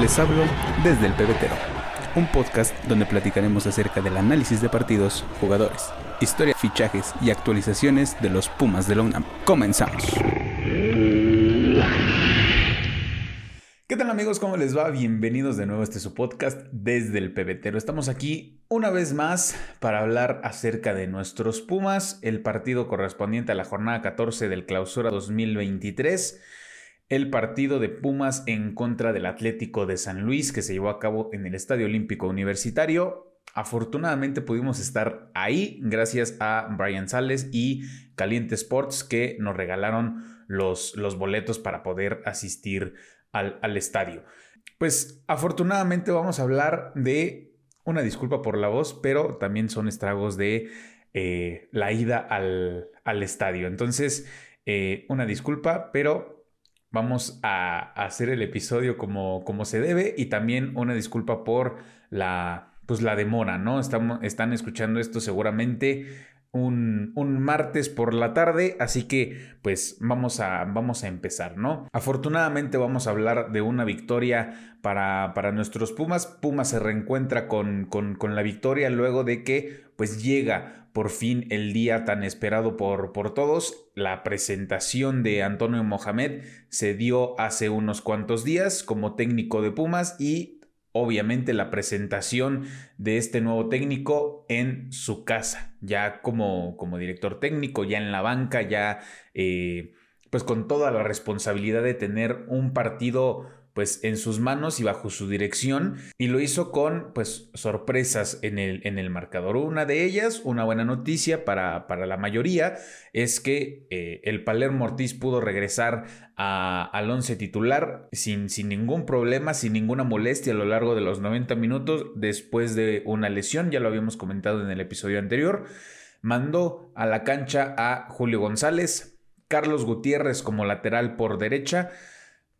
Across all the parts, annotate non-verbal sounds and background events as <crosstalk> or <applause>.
Les hablo desde el pebetero, un podcast donde platicaremos acerca del análisis de partidos, jugadores, historia, fichajes y actualizaciones de los Pumas de la UNAM. Comenzamos. ¿Qué tal amigos? ¿Cómo les va? Bienvenidos de nuevo a este su podcast desde el pebetero. Estamos aquí una vez más para hablar acerca de nuestros Pumas, el partido correspondiente a la jornada 14 del clausura 2023 el partido de Pumas en contra del Atlético de San Luis que se llevó a cabo en el Estadio Olímpico Universitario. Afortunadamente pudimos estar ahí gracias a Brian Sales y Caliente Sports que nos regalaron los, los boletos para poder asistir al, al estadio. Pues afortunadamente vamos a hablar de una disculpa por la voz, pero también son estragos de eh, la ida al, al estadio. Entonces, eh, una disculpa, pero vamos a hacer el episodio como, como se debe y también una disculpa por la, pues la demora, ¿no? Estamos, están escuchando esto seguramente un, un, martes por la tarde, así que pues vamos a, vamos a empezar, ¿no? Afortunadamente vamos a hablar de una victoria para, para nuestros Pumas. Pumas se reencuentra con, con, con, la victoria luego de que pues llega por fin el día tan esperado por, por todos. La presentación de Antonio Mohamed se dio hace unos cuantos días como técnico de Pumas y obviamente la presentación de este nuevo técnico en su casa, ya como, como director técnico, ya en la banca, ya eh, pues con toda la responsabilidad de tener un partido pues en sus manos y bajo su dirección y lo hizo con pues sorpresas en el, en el marcador. Una de ellas, una buena noticia para, para la mayoría, es que eh, el Palermo Ortiz pudo regresar al once titular sin, sin ningún problema, sin ninguna molestia a lo largo de los 90 minutos después de una lesión, ya lo habíamos comentado en el episodio anterior. Mandó a la cancha a Julio González, Carlos Gutiérrez como lateral por derecha,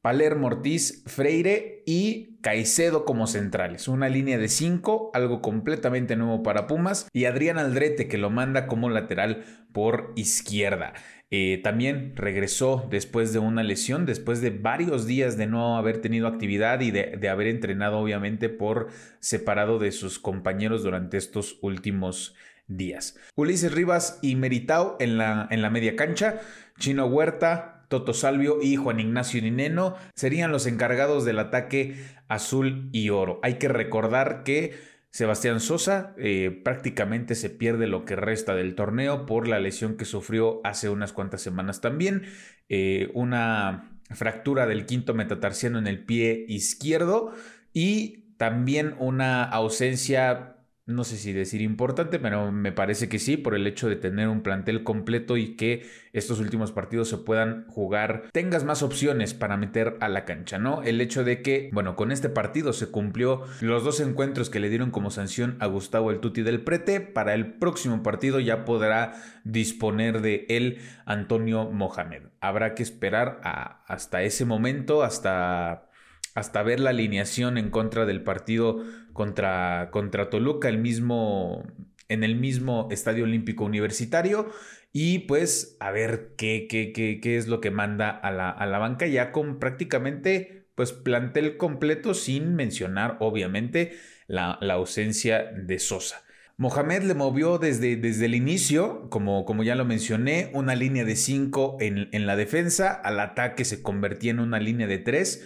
Palermo Ortiz, Freire y Caicedo como centrales. Una línea de cinco, algo completamente nuevo para Pumas. Y Adrián Aldrete que lo manda como lateral por izquierda. Eh, también regresó después de una lesión, después de varios días de no haber tenido actividad y de, haber entrenado obviamente por separado de sus compañeros durante estos últimos días. Ulises Rivas y Meritao en la, en la media cancha. Chino Huerta, Toto Salvio y Juan Ignacio Nineno serían los encargados del ataque azul y oro. Hay que recordar que Sebastián Sosa eh, prácticamente se pierde lo que resta del torneo por la lesión que sufrió hace unas cuantas semanas también. Eh, una fractura del quinto metatarsiano en el pie izquierdo y también una ausencia no sé si decir importante, pero me parece que sí, por el hecho de tener un plantel completo y que estos últimos partidos se puedan jugar, tengas más opciones para meter a la cancha, ¿no? El hecho de que, bueno, con este partido se cumplió los dos encuentros que le dieron como sanción a Gustavo el Tuti del Prete, para el próximo partido ya podrá disponer de él Antonio Mohamed. Habrá que esperar hasta ese momento, hasta hasta ver la alineación en contra del partido contra, contra Toluca, el mismo, en el mismo Estadio Olímpico Universitario. Y pues a ver qué, qué, qué, qué es lo que manda a la, a la, banca ya con prácticamente pues plantel completo sin mencionar obviamente la, la ausencia de Sosa. Mohamed le movió desde, desde el inicio, como, como, ya lo mencioné, una línea de 5 en, en, la defensa, al ataque se convertía en una línea de 3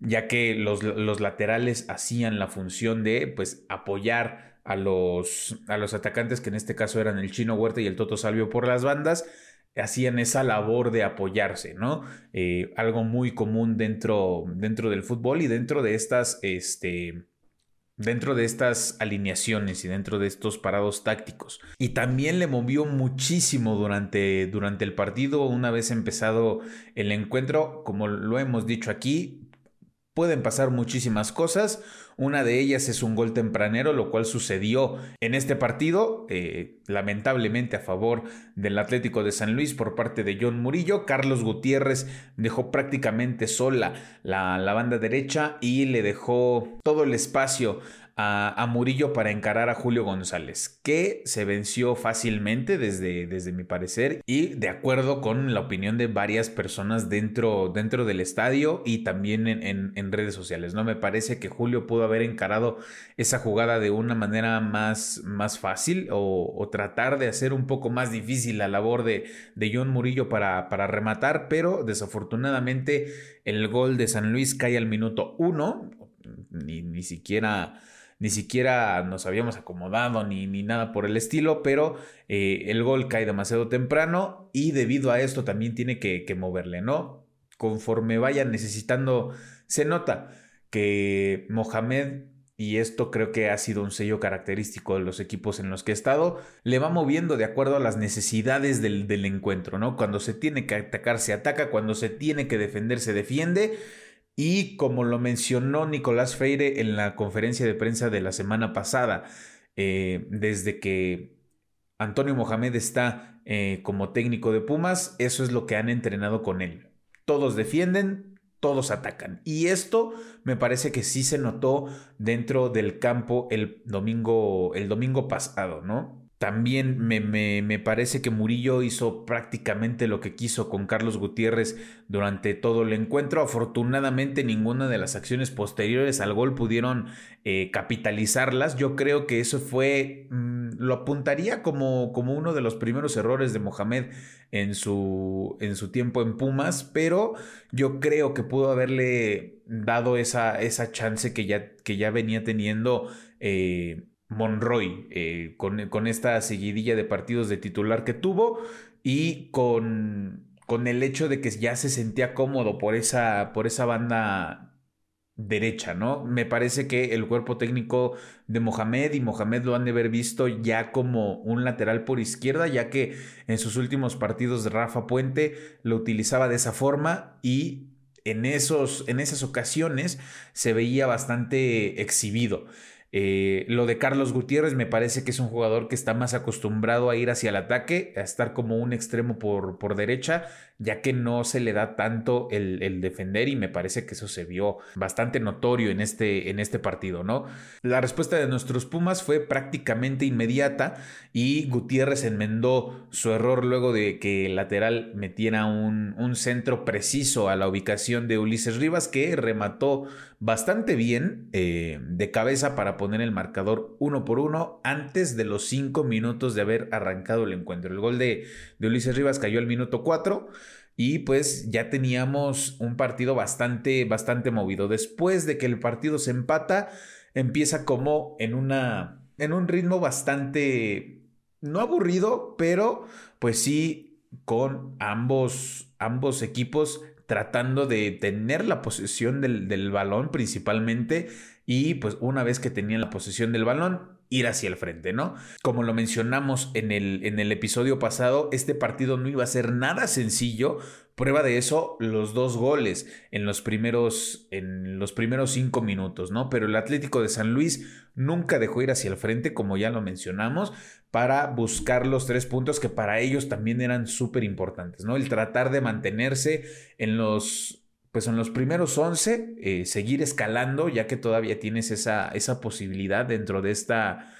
ya que los, laterales hacían la función de pues apoyar a los, a los atacantes, que en este caso eran el Chino Huerta y el Toto Salvio por las bandas, hacían esa labor de apoyarse, ¿no? Eh, algo muy común dentro, dentro del fútbol y dentro de estas, este, dentro de estas alineaciones y dentro de estos parados tácticos. Y también le movió muchísimo durante, durante el partido, una vez empezado el encuentro, como lo hemos dicho aquí, Pueden pasar muchísimas cosas. Una de ellas es un gol tempranero, lo cual sucedió en este partido, eh, lamentablemente a favor del Atlético de San Luis por parte de John Murillo. Carlos Gutiérrez dejó prácticamente sola la, la banda derecha y le dejó todo el espacio a, Murillo para encarar a Julio González, que se venció fácilmente desde, desde mi parecer y de acuerdo con la opinión de varias personas dentro, dentro del estadio y también en, redes sociales. ¿no? Me parece que Julio pudo haber encarado esa jugada de una manera más, más fácil o, tratar de hacer un poco más difícil la labor de, de John Murillo para, para rematar, pero desafortunadamente el gol de San Luis cae al minuto uno, ni, ni siquiera ni siquiera nos habíamos acomodado ni, ni nada por el estilo, pero eh, el gol cae demasiado temprano y debido a esto también tiene que, moverle, ¿no? Conforme vayan necesitando, se nota que Mohamed y esto creo que ha sido un sello característico de los equipos en los que he estado, le va moviendo de acuerdo a las necesidades del, del, encuentro, ¿no? Cuando se tiene que atacar, se ataca, cuando se tiene que defender, se defiende, y como lo mencionó Nicolás Freire en la conferencia de prensa de la semana pasada, eh, desde que Antonio Mohamed está eh, como técnico de Pumas, eso es lo que han entrenado con él. Todos defienden, todos atacan. Y esto me parece que sí se notó dentro del campo el domingo, el domingo pasado, ¿no? También me, me, parece que Murillo hizo prácticamente lo que quiso con Carlos Gutiérrez durante todo el encuentro. Afortunadamente ninguna de las acciones posteriores al gol pudieron eh, capitalizarlas. Yo creo que eso fue, mm, lo apuntaría como, como uno de los primeros errores de Mohamed en su, en su tiempo en Pumas, pero yo creo que pudo haberle dado esa, esa chance que ya, que ya venía teniendo. Eh, Monroy, eh, con, esta seguidilla de partidos de titular que tuvo y con, con, el hecho de que ya se sentía cómodo por esa, por esa banda derecha, ¿no? Me parece que el cuerpo técnico de Mohamed y Mohamed lo han de haber visto ya como un lateral por izquierda, ya que en sus últimos partidos de Rafa Puente lo utilizaba de esa forma y en, esos, en esas ocasiones se veía bastante exhibido. Eh, lo de Carlos Gutiérrez me parece que es un jugador que está más acostumbrado a ir hacia el ataque, a estar como un extremo por, por derecha, ya que no se le da tanto el, defender y me parece que eso se vio bastante notorio en este, en este partido, ¿no? La respuesta de nuestros Pumas fue prácticamente inmediata y Gutiérrez enmendó su error luego de que el lateral metiera un, un centro preciso a la ubicación de Ulises Rivas que remató bastante bien eh, de cabeza para poner el marcador uno por uno antes de los cinco minutos de haber arrancado el encuentro. El gol de, de Ulises Rivas cayó al minuto cuatro y pues ya teníamos un partido bastante, bastante movido. Después de que el partido se empata, empieza como en una, en un ritmo bastante, no aburrido, pero pues sí con ambos, ambos equipos tratando de tener la posesión del, balón principalmente y pues una vez que tenían la posesión del balón ir hacia el frente, ¿no? Como lo mencionamos en el, en el episodio pasado, este partido no iba a ser nada sencillo. Prueba de eso, los dos goles en los primeros, en los primeros cinco minutos, ¿no? Pero el Atlético de San Luis nunca dejó ir hacia el frente, como ya lo mencionamos, para buscar los tres puntos que para ellos también eran súper importantes, ¿no? El tratar de mantenerse en los, pues en los primeros 11, eh, seguir escalando, ya que todavía tienes esa, esa posibilidad dentro de esta,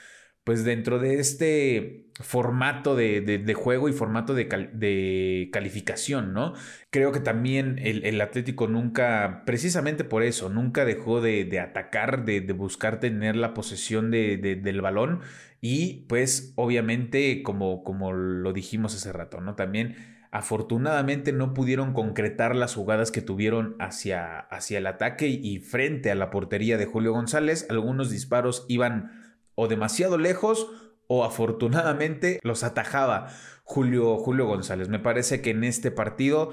pues dentro de este formato de, juego y formato de, calificación, ¿no? Creo que también el, Atlético nunca, precisamente por eso, nunca dejó de, atacar, de, buscar tener la posesión del balón y pues obviamente, como, como lo dijimos hace rato, ¿no? También afortunadamente no pudieron concretar las jugadas que tuvieron hacia, hacia el ataque y frente a la portería de Julio González. Algunos disparos iban o demasiado lejos o afortunadamente los atajaba Julio, Julio González. Me parece que en este partido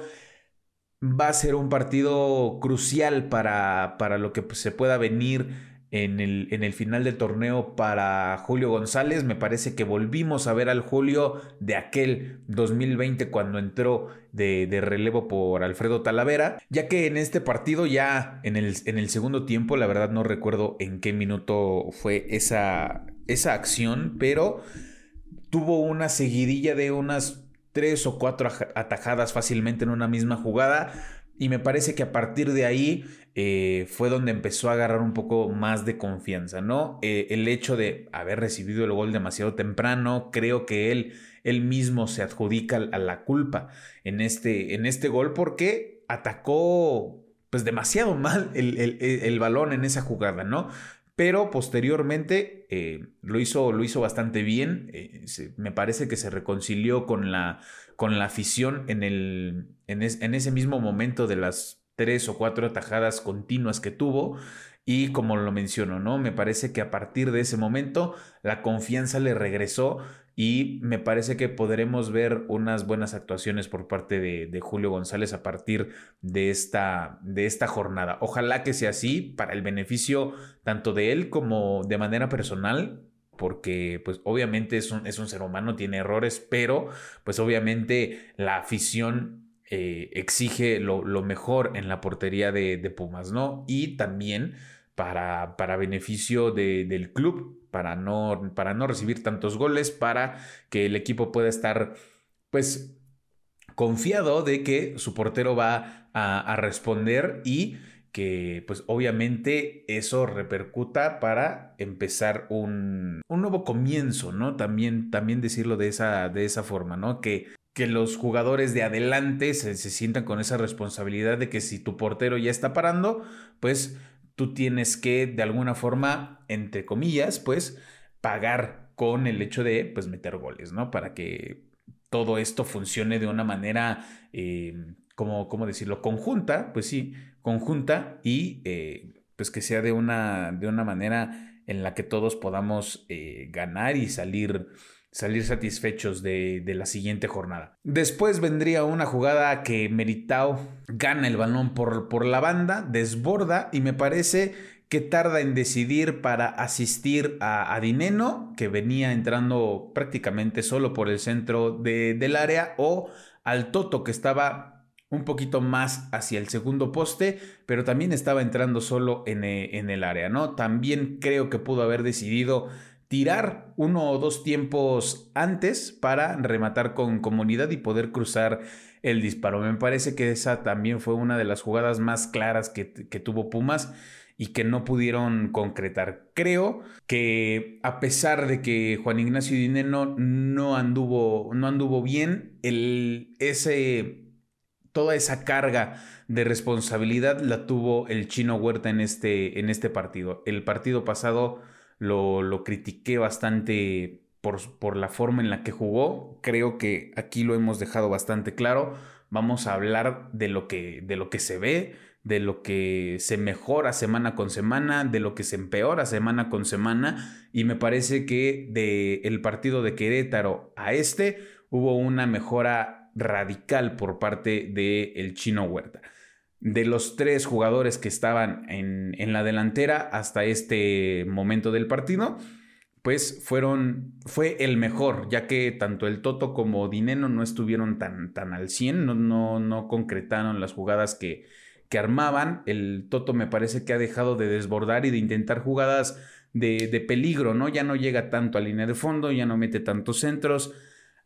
va a ser un partido crucial para, para lo que se pueda venir en el, en el, final del torneo para Julio González. Me parece que volvimos a ver al Julio de aquel 2020 cuando entró de, de, relevo por Alfredo Talavera, ya que en este partido ya en el, en el segundo tiempo, la verdad no recuerdo en qué minuto fue esa, esa acción, pero tuvo una seguidilla de unas tres o cuatro atajadas fácilmente en una misma jugada Y me parece que a partir de ahí eh, fue donde empezó a agarrar un poco más de confianza, ¿no? Eh, el hecho de haber recibido el gol demasiado temprano, creo que él, él mismo se adjudica a la culpa en este, en este gol porque atacó pues demasiado mal el, el balón en esa jugada, ¿no? Pero posteriormente eh, lo, hizo, lo hizo bastante bien. Eh, me parece que se reconcilió con la, con la afición en, el, en, en, ese mismo momento de las tres o cuatro atajadas continuas que tuvo. Y como lo menciono, ¿no? Me parece que a partir de ese momento la confianza le regresó y me parece que podremos ver unas buenas actuaciones por parte de, Julio González a partir de esta, de esta jornada. Ojalá que sea así para el beneficio tanto de él como de manera personal, porque pues obviamente es un, es un ser humano, tiene errores, pero pues obviamente la afición eh, exige lo, mejor en la portería de, Pumas, ¿no? Y también para, beneficio del club, para no, para no recibir tantos goles, para que el equipo pueda estar, pues, confiado de que su portero va a, responder y que pues obviamente eso repercuta para empezar un, un, nuevo comienzo, ¿no? También, también decirlo de esa, de esa forma, ¿no? Que, que los jugadores de adelante se, se, sientan con esa responsabilidad de que si tu portero ya está parando, pues tú tienes que de alguna forma, entre comillas, pues pagar con el hecho de pues meter goles, ¿no? Para que todo esto funcione de una manera, eh, como, ¿cómo decirlo? Conjunta, pues sí, conjunta y eh, pues que sea de una, de una manera en la que todos podamos eh, ganar y salir salir satisfechos de, la siguiente jornada. Después vendría una jugada que Meritao gana el balón por, por la banda, desborda y me parece que tarda en decidir para asistir a, Dineno, que venía entrando prácticamente solo por el centro del área, o al Toto, que estaba un poquito más hacia el segundo poste, pero también estaba entrando solo en, en el área, ¿no? También creo que pudo haber decidido tirar uno o dos tiempos antes para rematar con comunidad y poder cruzar el disparo. Me parece que esa también fue una de las jugadas más claras que, tuvo Pumas y que no pudieron concretar. Creo que a pesar de que Juan Ignacio Dineno no anduvo, no anduvo bien, el, ese, toda esa carga de responsabilidad la tuvo el chino Huerta en este, en este partido. El partido pasado lo, critiqué bastante por, por, la forma en la que jugó. Creo que aquí lo hemos dejado bastante claro. Vamos a hablar de lo que, de lo que se ve, de lo que se mejora semana con semana, de lo que se empeora semana con semana. Y me parece que del el partido de Querétaro a este hubo una mejora radical por parte del el chino Huerta de los tres jugadores que estaban en, la delantera hasta este momento del partido, pues fueron, fue el mejor, ya que tanto el Toto como Dineno no estuvieron tan, tan al 100, no, no, no concretaron las jugadas que, que armaban. El Toto me parece que ha dejado de desbordar y de intentar jugadas de, de peligro, ¿no? Ya no llega tanto a línea de fondo, ya no mete tantos centros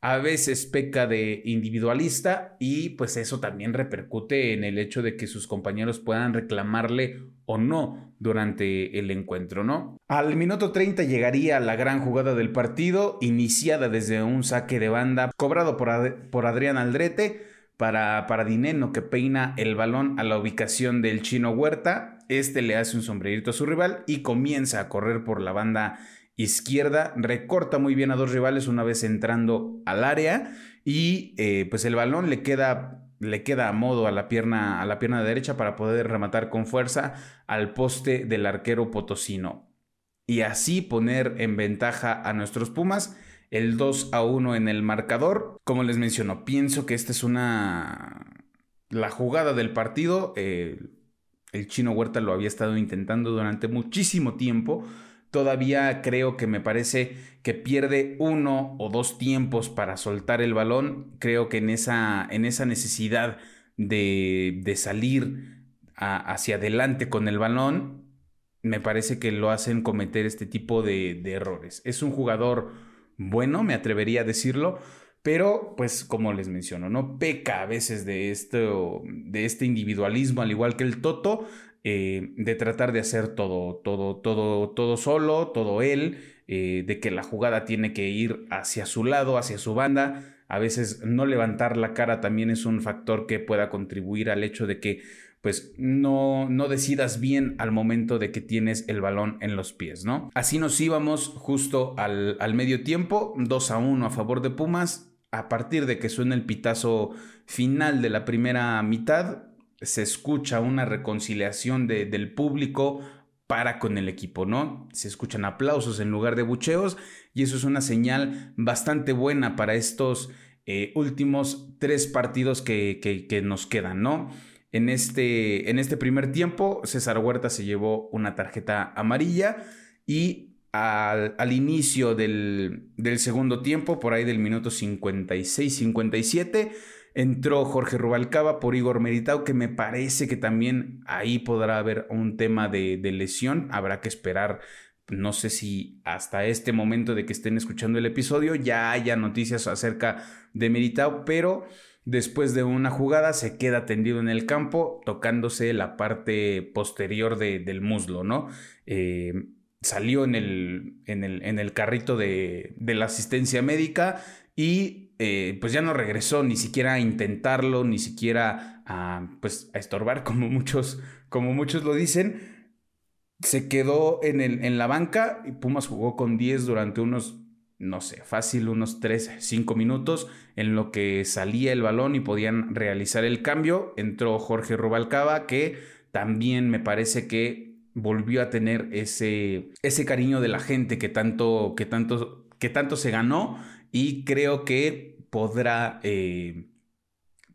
a veces peca de individualista y pues eso también repercute en el hecho de que sus compañeros puedan reclamarle o no durante el encuentro, ¿no? Al minuto 30 llegaría la gran jugada del partido, iniciada desde un saque de banda cobrado por, por Adrián Aldrete para, para Dineno que peina el balón a la ubicación del chino Huerta. Este le hace un sombrerito a su rival y comienza a correr por la banda izquierda, recorta muy bien a dos rivales una vez entrando al área y eh, pues el balón le queda le queda a modo a la pierna a la pierna derecha para poder rematar con fuerza al poste del arquero potosino y así poner en ventaja a nuestros Pumas el 2 a 1 en el marcador. Como les menciono, pienso que esta es una la jugada del partido. Eh, el chino Huerta lo había estado intentando durante muchísimo tiempo todavía creo que me parece que pierde uno o dos tiempos para soltar el balón. Creo que en esa, en esa necesidad de, de salir hacia adelante con el balón, me parece que lo hacen cometer este tipo de, de errores. Es un jugador bueno, me atrevería a decirlo, pero pues como les menciono, no peca a veces de, esto, de este individualismo, al igual que el Toto, eh, de tratar de hacer todo, todo, todo, todo solo, todo él, eh, de que la jugada tiene que ir hacia su lado, hacia su banda. A veces no levantar la cara también es un factor que pueda contribuir al hecho de que pues no, no decidas bien al momento de que tienes el balón en los pies, ¿no? Así nos íbamos justo al, al medio tiempo, 2 a 1 a favor de Pumas a partir de que suena el pitazo final de la primera mitad, se escucha una reconciliación del público para con el equipo, ¿no? Se escuchan aplausos en lugar de bucheos y eso es una señal bastante buena para estos eh, últimos tres partidos que, que, nos quedan, ¿no? En este, en este primer tiempo, César Huerta se llevó una tarjeta amarilla y al, inicio del, segundo tiempo, por ahí del minuto 56-57, entró Jorge Rubalcaba por Igor Meritao, que me parece que también ahí podrá haber un tema de, lesión. Habrá que esperar no sé si hasta este momento de que estén escuchando el episodio ya haya noticias acerca de Meritao, pero después de una jugada se queda tendido en el campo tocándose la parte posterior del muslo, ¿no? Eh, salió en el, en el, carrito de, la asistencia médica y eh, pues ya no regresó ni siquiera a intentarlo, ni siquiera a, pues, a estorbar, <laughs> como muchos, como muchos lo dicen. Se quedó en, el, en la banca y Pumas jugó con 10 durante unos, no sé, fácil, unos 3, 5 minutos en lo que salía el balón y podían realizar el cambio. Entró Jorge Rubalcaba que también me parece que volvió a tener ese, ese cariño de la gente que tanto, que tanto, que tanto se ganó y creo que podrá eh,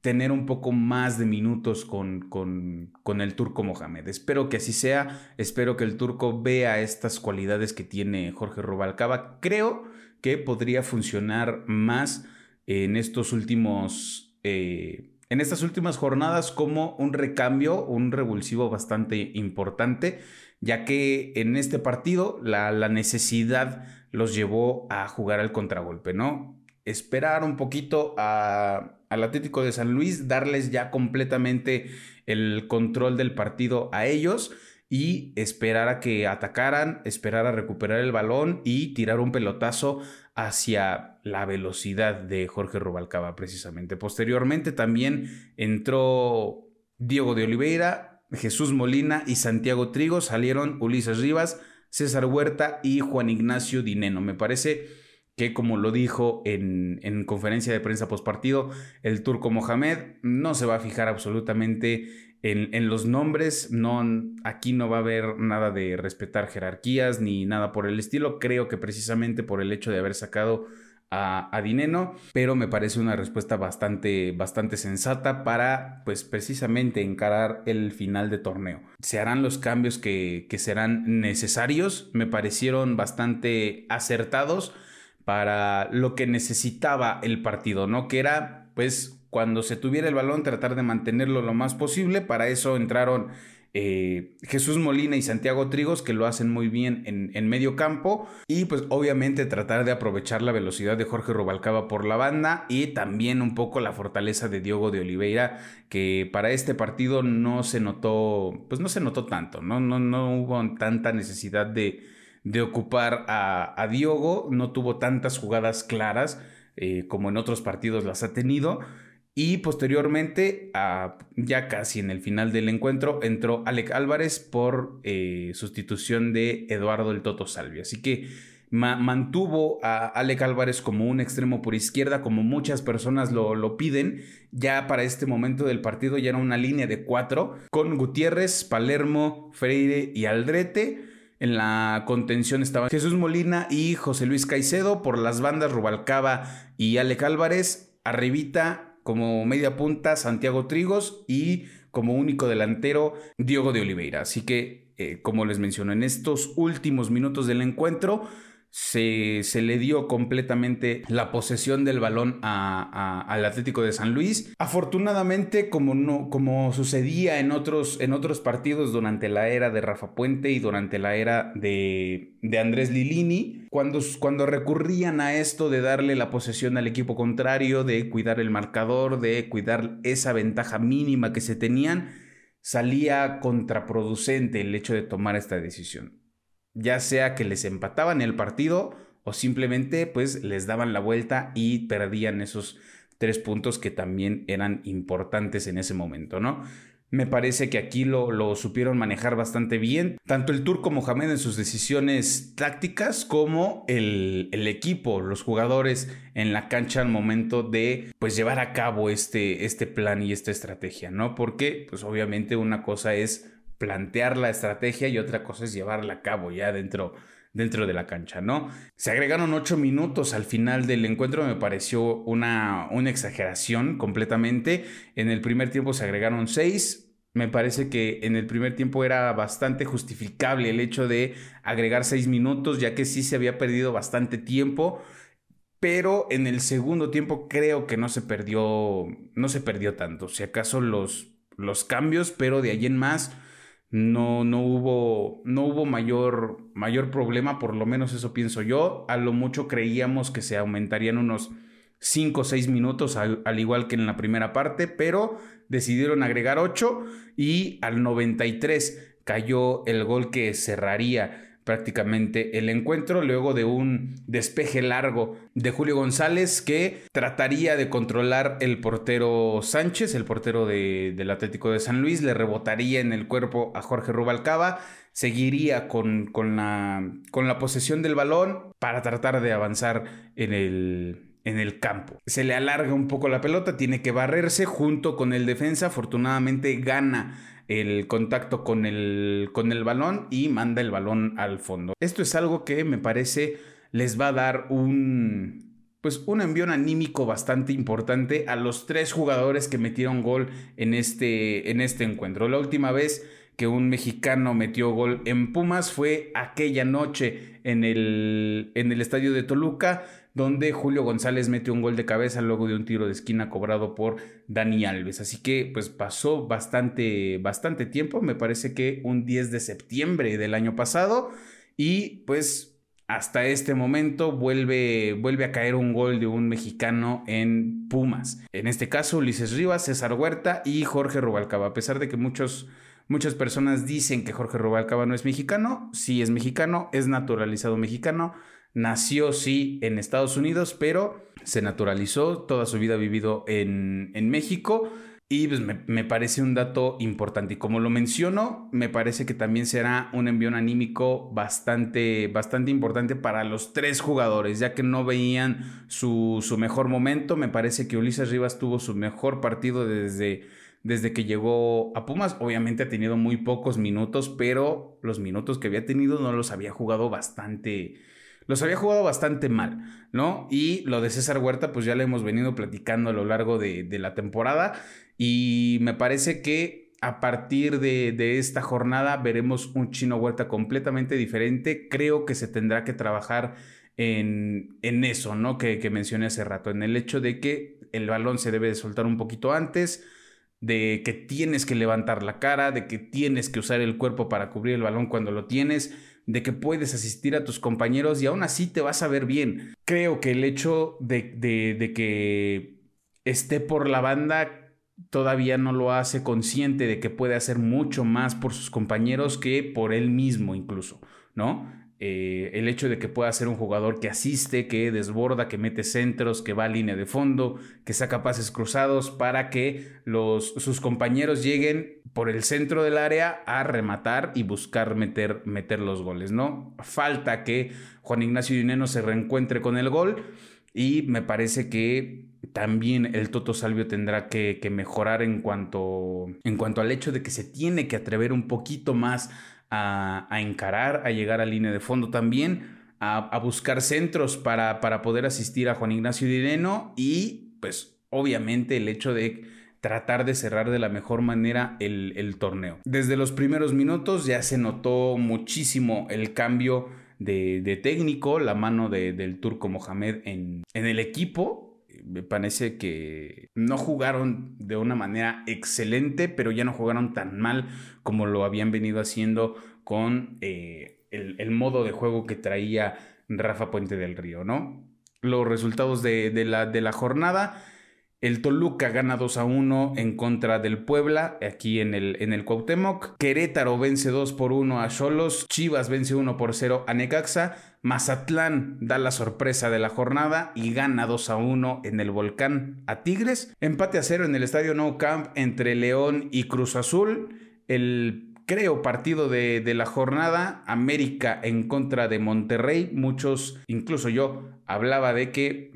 tener un poco más de minutos con, con, con, el turco Mohamed. Espero que así sea, espero que el turco vea estas cualidades que tiene Jorge Rubalcaba. Creo que podría funcionar más en estos últimos... Eh, en estas últimas jornadas como un recambio, un revulsivo bastante importante, ya que en este partido la, necesidad los llevó a jugar al contragolpe, ¿no? Esperar un poquito al Atlético de San Luis, darles ya completamente el control del partido a ellos y esperar a que atacaran, esperar a recuperar el balón y tirar un pelotazo hacia la velocidad de Jorge Rubalcaba precisamente. Posteriormente también entró Diego de Oliveira, Jesús Molina y Santiago Trigo, salieron Ulises Rivas, César Huerta y Juan Ignacio Dineno. Me parece que como lo dijo en, en conferencia de prensa postpartido, el turco Mohamed no se va a fijar absolutamente en, los nombres, no, aquí no va a haber nada de respetar jerarquías ni nada por el estilo. Creo que precisamente por el hecho de haber sacado a, Dineno, pero me parece una respuesta bastante, bastante sensata para, pues, precisamente encarar el final de torneo. Se harán los cambios que, que serán necesarios, me parecieron bastante acertados para lo que necesitaba el partido, ¿no? Que era, pues, cuando se tuviera el balón, tratar de mantenerlo lo más posible. Para eso entraron eh, Jesús Molina y Santiago Trigos, que lo hacen muy bien en, medio campo. Y pues obviamente tratar de aprovechar la velocidad de Jorge Rubalcaba por la banda y también un poco la fortaleza de Diogo de Oliveira, que para este partido no se notó, pues no se notó tanto, no, no, no hubo tanta necesidad de, de ocupar a, a, Diogo, no tuvo tantas jugadas claras eh, como en otros partidos las ha tenido. Y posteriormente, ya casi en el final del encuentro, entró Alec Álvarez por eh, sustitución de Eduardo el Toto Salvi. Así que mantuvo a Alec Álvarez como un extremo por izquierda, como muchas personas lo, lo, piden. Ya para este momento del partido ya era una línea de cuatro, con Gutiérrez, Palermo, Freire y Aldrete. En la contención estaban Jesús Molina y José Luis Caicedo. Por las bandas Rubalcaba y Alec Álvarez. Arribita como media punta Santiago Trigos y como único delantero Diego de Oliveira. Así que, eh, como les menciono, en estos últimos minutos del encuentro, se, se, le dio completamente la posesión del balón al Atlético de San Luis. Afortunadamente, como, no, como sucedía en otros, en otros partidos durante la era de Rafa Puente y durante la era de, de Andrés Lilini, cuando, cuando recurrían a esto de darle la posesión al equipo contrario, de cuidar el marcador, de cuidar esa ventaja mínima que se tenían, salía contraproducente el hecho de tomar esta decisión ya sea que les empataban el partido o simplemente pues les daban la vuelta y perdían esos tres puntos que también eran importantes en ese momento, ¿no? Me parece que aquí lo, lo, supieron manejar bastante bien, tanto el turco Mohamed en sus decisiones tácticas como el, el, equipo, los jugadores en la cancha al momento de pues llevar a cabo este, este plan y esta estrategia, ¿no? Porque pues obviamente una cosa es plantear la estrategia y otra cosa es llevarla a cabo ya dentro, dentro de la cancha, ¿no? Se agregaron ocho minutos al final del encuentro, me pareció una, una exageración completamente. En el primer tiempo se agregaron seis, me parece que en el primer tiempo era bastante justificable el hecho de agregar seis minutos, ya que sí se había perdido bastante tiempo. Pero en el segundo tiempo creo que no se perdió, no se perdió tanto. Si acaso los, los cambios, pero de allí en más no, no hubo, no hubo mayor, mayor problema, por lo menos eso pienso yo. A lo mucho creíamos que se aumentarían unos 5 o 6 minutos, al, al, igual que en la primera parte, pero decidieron agregar 8 y al 93 cayó el gol que cerraría prácticamente el encuentro luego de un despeje largo de Julio González que trataría de controlar el portero Sánchez, el portero del Atlético de San Luis, le rebotaría en el cuerpo a Jorge Rubalcaba, seguiría con, con, la, con la posesión del balón para tratar de avanzar en el, en el campo. Se le alarga un poco la pelota, tiene que barrerse junto con el defensa, afortunadamente gana el contacto con el, con el balón y manda el balón al fondo. Esto es algo que me parece les va a dar un pues un envión anímico bastante importante a los tres jugadores que metieron gol en este, en este encuentro. La última vez que un mexicano metió gol en Pumas fue aquella noche en el, en el estadio de Toluca donde Julio González metió un gol de cabeza luego de un tiro de esquina cobrado por Dani Alves. Así que pues pasó bastante, bastante tiempo, me parece que un 10 de septiembre del año pasado y pues hasta este momento vuelve, vuelve a caer un gol de un mexicano en Pumas. En este caso, Ulises Rivas, César Huerta y Jorge Rubalcaba. A pesar de que muchos, muchas personas dicen que Jorge Rubalcaba no es mexicano, sí es mexicano, es naturalizado mexicano, Nació, sí, en Estados Unidos, pero se naturalizó, toda su vida ha vivido en, en México. Y pues me, parece un dato importante. Y como lo menciono, me parece que también será un envío anímico bastante, bastante importante para los tres jugadores, ya que no veían su, su, mejor momento. Me parece que Ulises Rivas tuvo su mejor partido desde, desde que llegó a Pumas. Obviamente ha tenido muy pocos minutos, pero los minutos que había tenido no los había jugado bastante, los había jugado bastante mal, ¿no? Y lo de César Huerta, pues ya le hemos venido platicando a lo largo de, la temporada y me parece que a partir de, esta jornada veremos un chino Huerta completamente diferente. Creo que se tendrá que trabajar en, en eso, ¿no? Que, mencioné hace rato, en el hecho de que el balón se debe de soltar un poquito antes, de que tienes que levantar la cara, de que tienes que usar el cuerpo para cubrir el balón cuando lo tienes de que puedes asistir a tus compañeros y aún así te vas a ver bien. Creo que el hecho de, de, que esté por la banda todavía no lo hace consciente de que puede hacer mucho más por sus compañeros que por él mismo incluso, ¿no? Eh, el hecho de que pueda ser un jugador que asiste, que desborda, que mete centros, que va a línea de fondo, que saca pases cruzados para que los, sus compañeros lleguen por el centro del área a rematar y buscar meter, meter los goles, ¿no? Falta que Juan Ignacio Dineno se reencuentre con el gol y me parece que también el Toto Salvio tendrá que, que mejorar en cuanto, en cuanto al hecho de que se tiene que atrever un poquito más a, encarar, a llegar a línea de fondo también, a, buscar centros para, para, poder asistir a Juan Ignacio Direno y pues obviamente el hecho de tratar de cerrar de la mejor manera el, el torneo. Desde los primeros minutos ya se notó muchísimo el cambio de, técnico, la mano del turco Mohamed en, en el equipo me parece que no jugaron de una manera excelente, pero ya no jugaron tan mal como lo habían venido haciendo con eh, el, modo de juego que traía Rafa Puente del Río, ¿no? Los resultados de, la, de la jornada. El Toluca gana 2 a 1 en contra del Puebla, aquí en el, en el Cuauhtémoc. Querétaro vence 2 por 1 a Cholos. Chivas vence 1 por 0 a Necaxa. Mazatlán da la sorpresa de la jornada y gana 2 a 1 en el Volcán a Tigres. Empate a 0 en el Estadio No Camp entre León y Cruz Azul. El creo, partido de, de, la jornada, América en contra de Monterrey. Muchos, incluso yo, hablaba de que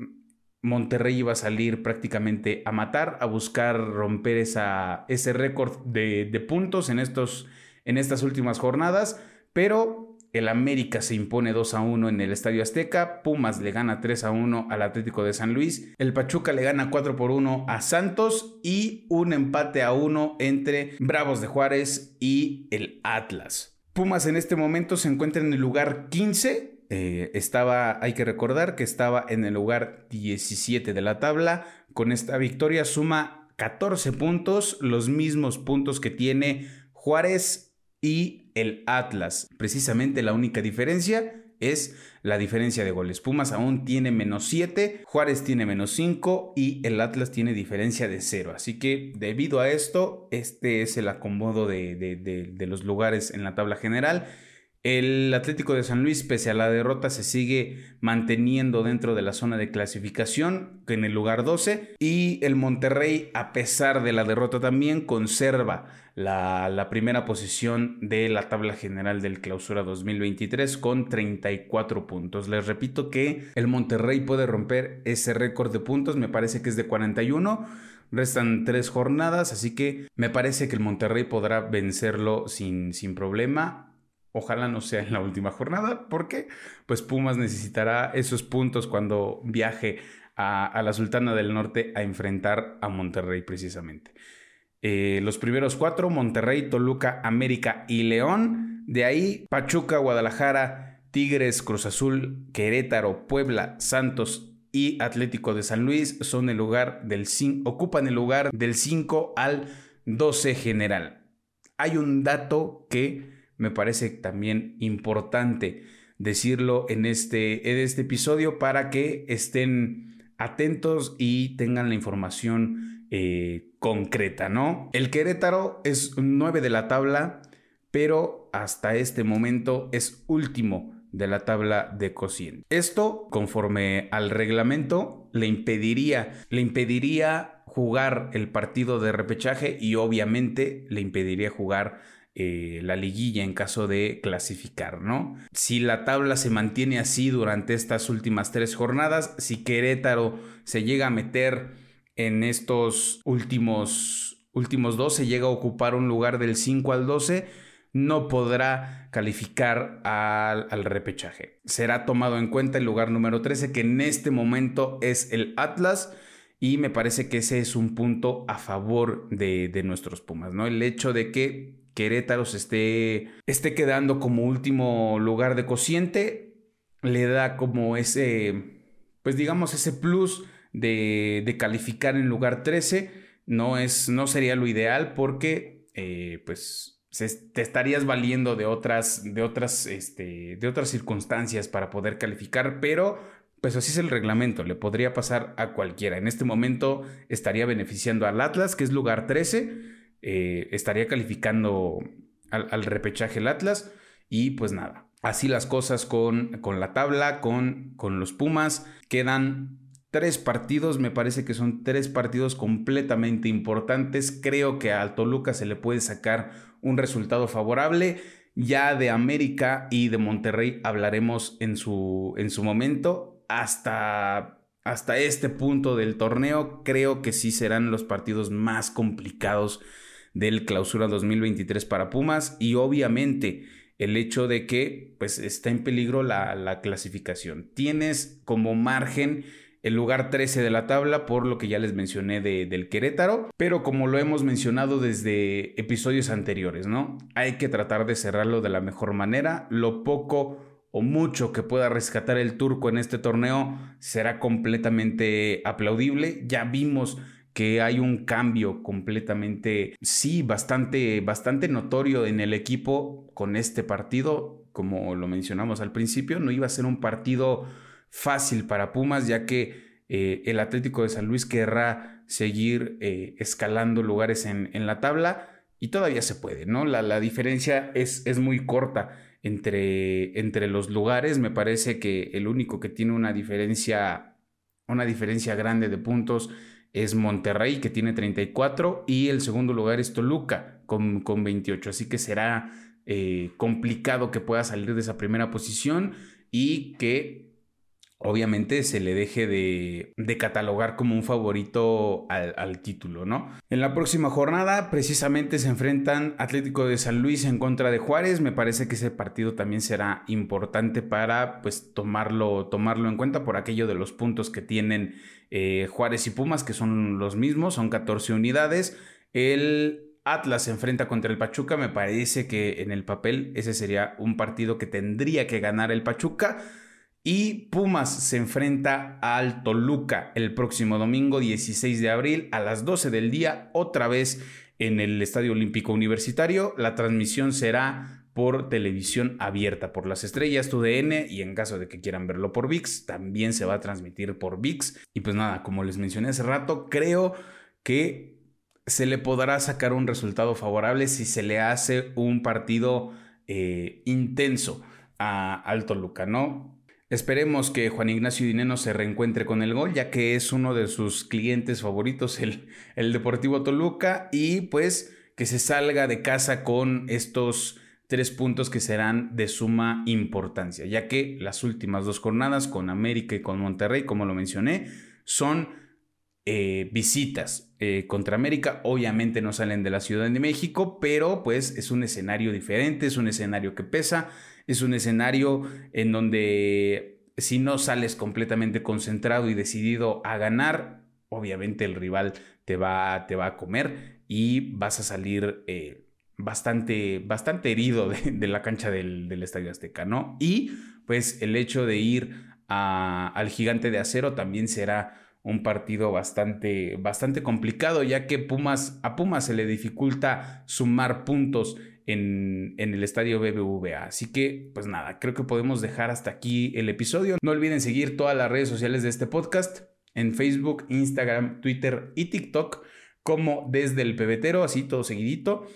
Monterrey iba a salir prácticamente a matar, a buscar romper ese récord de, de puntos en, estos, en estas últimas jornadas, pero el América se impone 2 a 1 en el Estadio Azteca. Pumas le gana 3 a 1 al Atlético de San Luis. El Pachuca le gana 4 por 1 a Santos. Y un empate a 1 entre Bravos de Juárez y el Atlas. Pumas en este momento se encuentra en el lugar 15. Eh, estaba, hay que recordar que estaba en el lugar 17 de la tabla. Con esta victoria suma 14 puntos, los mismos puntos que tiene Juárez y el Atlas. Precisamente la única diferencia es la diferencia de goles. Pumas aún tiene menos 7, Juárez tiene menos 5 y el Atlas tiene diferencia de 0. Así que debido a esto, este es el acomodo de, de los lugares en la tabla general. El Atlético de San Luis, pese a la derrota, se sigue manteniendo dentro de la zona de clasificación en el lugar 12. Y el Monterrey, a pesar de la derrota también, conserva la, primera posición de la tabla general del clausura 2023 con 34 puntos. Les repito que el Monterrey puede romper ese récord de puntos, me parece que es de 41. Restan tres jornadas, así que me parece que el Monterrey podrá vencerlo sin, sin problema Ojalá no sea en la última jornada, porque pues Pumas necesitará esos puntos cuando viaje a, la Sultana del Norte a enfrentar a Monterrey precisamente. Eh, los primeros cuatro, Monterrey, Toluca, América y León. De ahí, Pachuca, Guadalajara, Tigres, Cruz Azul, Querétaro, Puebla, Santos y Atlético de San Luis son el lugar del ocupan el lugar del 5 al 12 general. Hay un dato que me parece también importante decirlo en este, en este episodio para que estén atentos y tengan la información eh, concreta, ¿no? El Querétaro es 9 de la tabla, pero hasta este momento es último de la tabla de cociente. Esto, conforme al reglamento, le impediría, le impediría jugar el partido de repechaje y obviamente le impediría jugar eh, la liguilla en caso de clasificar, ¿no? Si la tabla se mantiene así durante estas últimas tres jornadas, si Querétaro se llega a meter en estos últimos, últimos dos, se llega a ocupar un lugar del 5 al 12, no podrá calificar al, repechaje. Será tomado en cuenta el lugar número 13, que en este momento es el Atlas. Y me parece que ese es un punto a favor de, de nuestros Pumas, ¿no? El hecho de que Querétaro se esté, esté quedando como último lugar de cociente, le da como ese, pues digamos, ese plus de, calificar en lugar 13. No, es, no sería lo ideal porque, eh, pues, te estarías valiendo de otras, de otras, este, de otras circunstancias para poder calificar, pero pues así es el reglamento, le podría pasar a cualquiera. En este momento estaría beneficiando al Atlas, que es lugar 13, eh, estaría calificando al, repechaje el Atlas. Y pues nada, así las cosas con, con la tabla, con, con los Pumas. Quedan tres partidos, me parece que son tres partidos completamente importantes. Creo que a Toluca se le puede sacar un resultado favorable. Ya de América y de Monterrey hablaremos en su, en su momento. Hasta, hasta este punto del torneo, creo que sí serán los partidos más complicados del clausura 2023 para Pumas y obviamente el hecho de que pues está en peligro la, clasificación. Tienes como margen el lugar 13 de la tabla por lo que ya les mencioné del Querétaro, pero como lo hemos mencionado desde episodios anteriores, ¿no? Hay que tratar de cerrarlo de la mejor manera, lo poco o mucho que pueda rescatar el turco en este torneo será completamente aplaudible. Ya vimos que hay un cambio completamente, sí, bastante, bastante notorio en el equipo con este partido. Como lo mencionamos al principio, no iba a ser un partido fácil para Pumas, ya que eh, el Atlético de San Luis querrá seguir eh, escalando lugares en, la tabla y todavía se puede, ¿no? La, la diferencia es, es, muy corta entre, entre los lugares. Me parece que el único que tiene una diferencia, una diferencia grande de puntos es Monterrey, que tiene 34, y el segundo lugar es Toluca, con, con 28. Así que será eh, complicado que pueda salir de esa primera posición y que obviamente se le deje de, catalogar como un favorito al, título, ¿no? En la próxima jornada precisamente se enfrentan Atlético de San Luis en contra de Juárez, me parece que ese partido también será importante para pues tomarlo, tomarlo en cuenta por aquello de los puntos que tienen eh, Juárez y Pumas, que son los mismos, son 14 unidades. El Atlas se enfrenta contra el Pachuca, me parece que en el papel ese sería un partido que tendría que ganar el Pachuca. Y Pumas se enfrenta al Toluca el próximo domingo 16 de abril a las 12 del día, otra vez en el Estadio Olímpico Universitario. La transmisión será por televisión abierta por las estrellas TUDN y en caso de que quieran verlo por VIX, también se va a transmitir por VIX. Y pues nada, como les mencioné hace rato, creo que se le podrá sacar un resultado favorable si se le hace un partido eh, intenso a, al Toluca, ¿no? Esperemos que Juan Ignacio Dineno se reencuentre con el gol, ya que es uno de sus clientes favoritos, el, el Deportivo Toluca, y pues que se salga de casa con estos tres puntos que serán de suma importancia, ya que las últimas dos jornadas con América y con Monterrey, como lo mencioné, son eh, visitas eh, contra América. Obviamente no salen de la Ciudad de México, pero pues es un escenario diferente, es un escenario que pesa es un escenario en donde si no sales completamente concentrado y decidido a ganar, obviamente el rival te va, te va a comer y vas a salir eh, bastante, bastante herido de, la cancha del, Estadio Azteca, ¿no? Y pues el hecho de ir al gigante de acero también será un partido bastante, bastante complicado, ya que Pumas, a Pumas se le dificulta sumar puntos en, el estadio BBVA. Así que, pues nada, creo que podemos dejar hasta aquí el episodio. No olviden seguir todas las redes sociales de este podcast en Facebook, Instagram, Twitter y TikTok como desde el pebetero, así todo seguidito.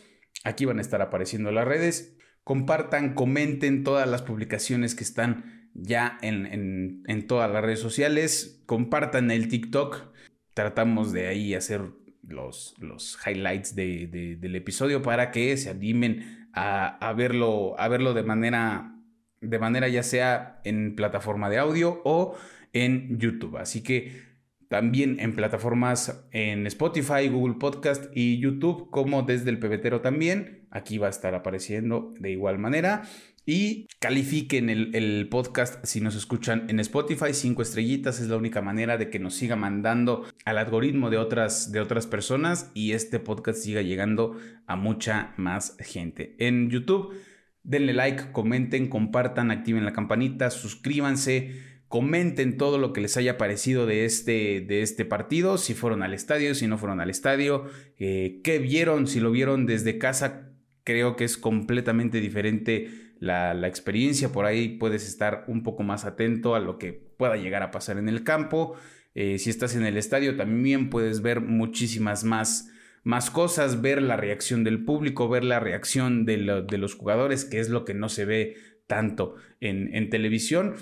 Aquí van a estar apareciendo las redes. Compartan, comenten todas las publicaciones que están ya en, todas las redes sociales. Compartan el TikTok. Tratamos de ahí hacer los, los highlights del episodio para que se animen a, verlo, a verlo de manera, de manera ya sea en plataforma de audio o en YouTube. Así que también en plataformas en Spotify, Google Podcast y YouTube, como desde el pebetero también. Aquí va a estar apareciendo de igual manera. Y califiquen el, podcast si nos escuchan en Spotify. Cinco estrellitas es la única manera de que nos siga mandando al algoritmo de otras, de otras personas y este podcast siga llegando a mucha más gente. En YouTube, denle like, comenten, compartan, activen la campanita, suscríbanse. Comenten todo lo que les haya parecido de este, de este partido, si fueron al estadio, si no fueron al estadio, eh, qué vieron, si lo vieron desde casa, creo que es completamente diferente la, experiencia, por ahí puedes estar un poco más atento a lo que pueda llegar a pasar en el campo. Eh, si estás en el estadio también puedes ver muchísimas más, más cosas, ver la reacción del público, ver la reacción de, los jugadores, que es lo que no se ve tanto en, en televisión.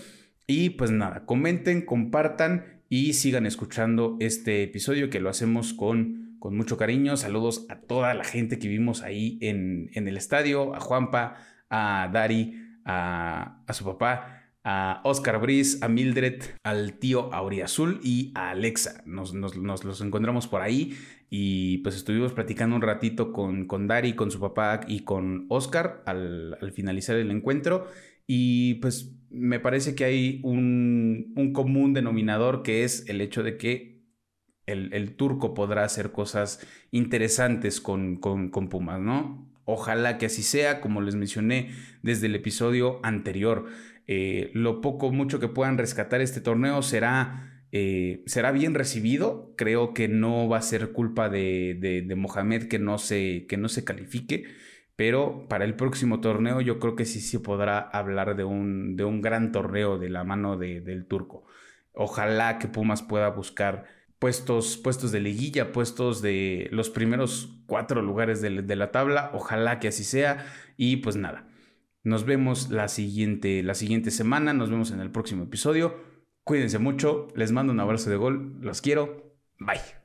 Y pues nada, comenten, compartan y sigan escuchando este episodio que lo hacemos con, con mucho cariño. Saludos a toda la gente que vimos ahí en, en el estadio, a Juanpa, a Dari, a, su papá, a Oscar Brice, a Mildred, al tío Auriazul y a Alexa. Nos, los encontramos por ahí y pues estuvimos platicando un ratito con, con Dari, con su papá y con Oscar al, finalizar el encuentro. Y pues me parece que hay un, común denominador que es el hecho de que el, turco podrá hacer cosas interesantes con, con, Pumas, ¿no? Ojalá que así sea, como les mencioné desde el episodio anterior. Eh, lo poco, mucho que puedan rescatar este torneo será, eh, será bien recibido. Creo que no va a ser culpa de, de, Mohamed que no, se, que no se califique. Pero para el próximo torneo yo creo que sí se podrá hablar de un, de un gran torneo de la mano del turco. Ojalá que Pumas pueda buscar puestos, puestos de liguilla, puestos de los primeros cuatro lugares de, la tabla. Ojalá que así sea. Y pues nada, nos vemos la siguiente, la siguiente semana. Nos vemos en el próximo episodio. Cuídense mucho. Les mando un abrazo de gol. Los quiero. Bye.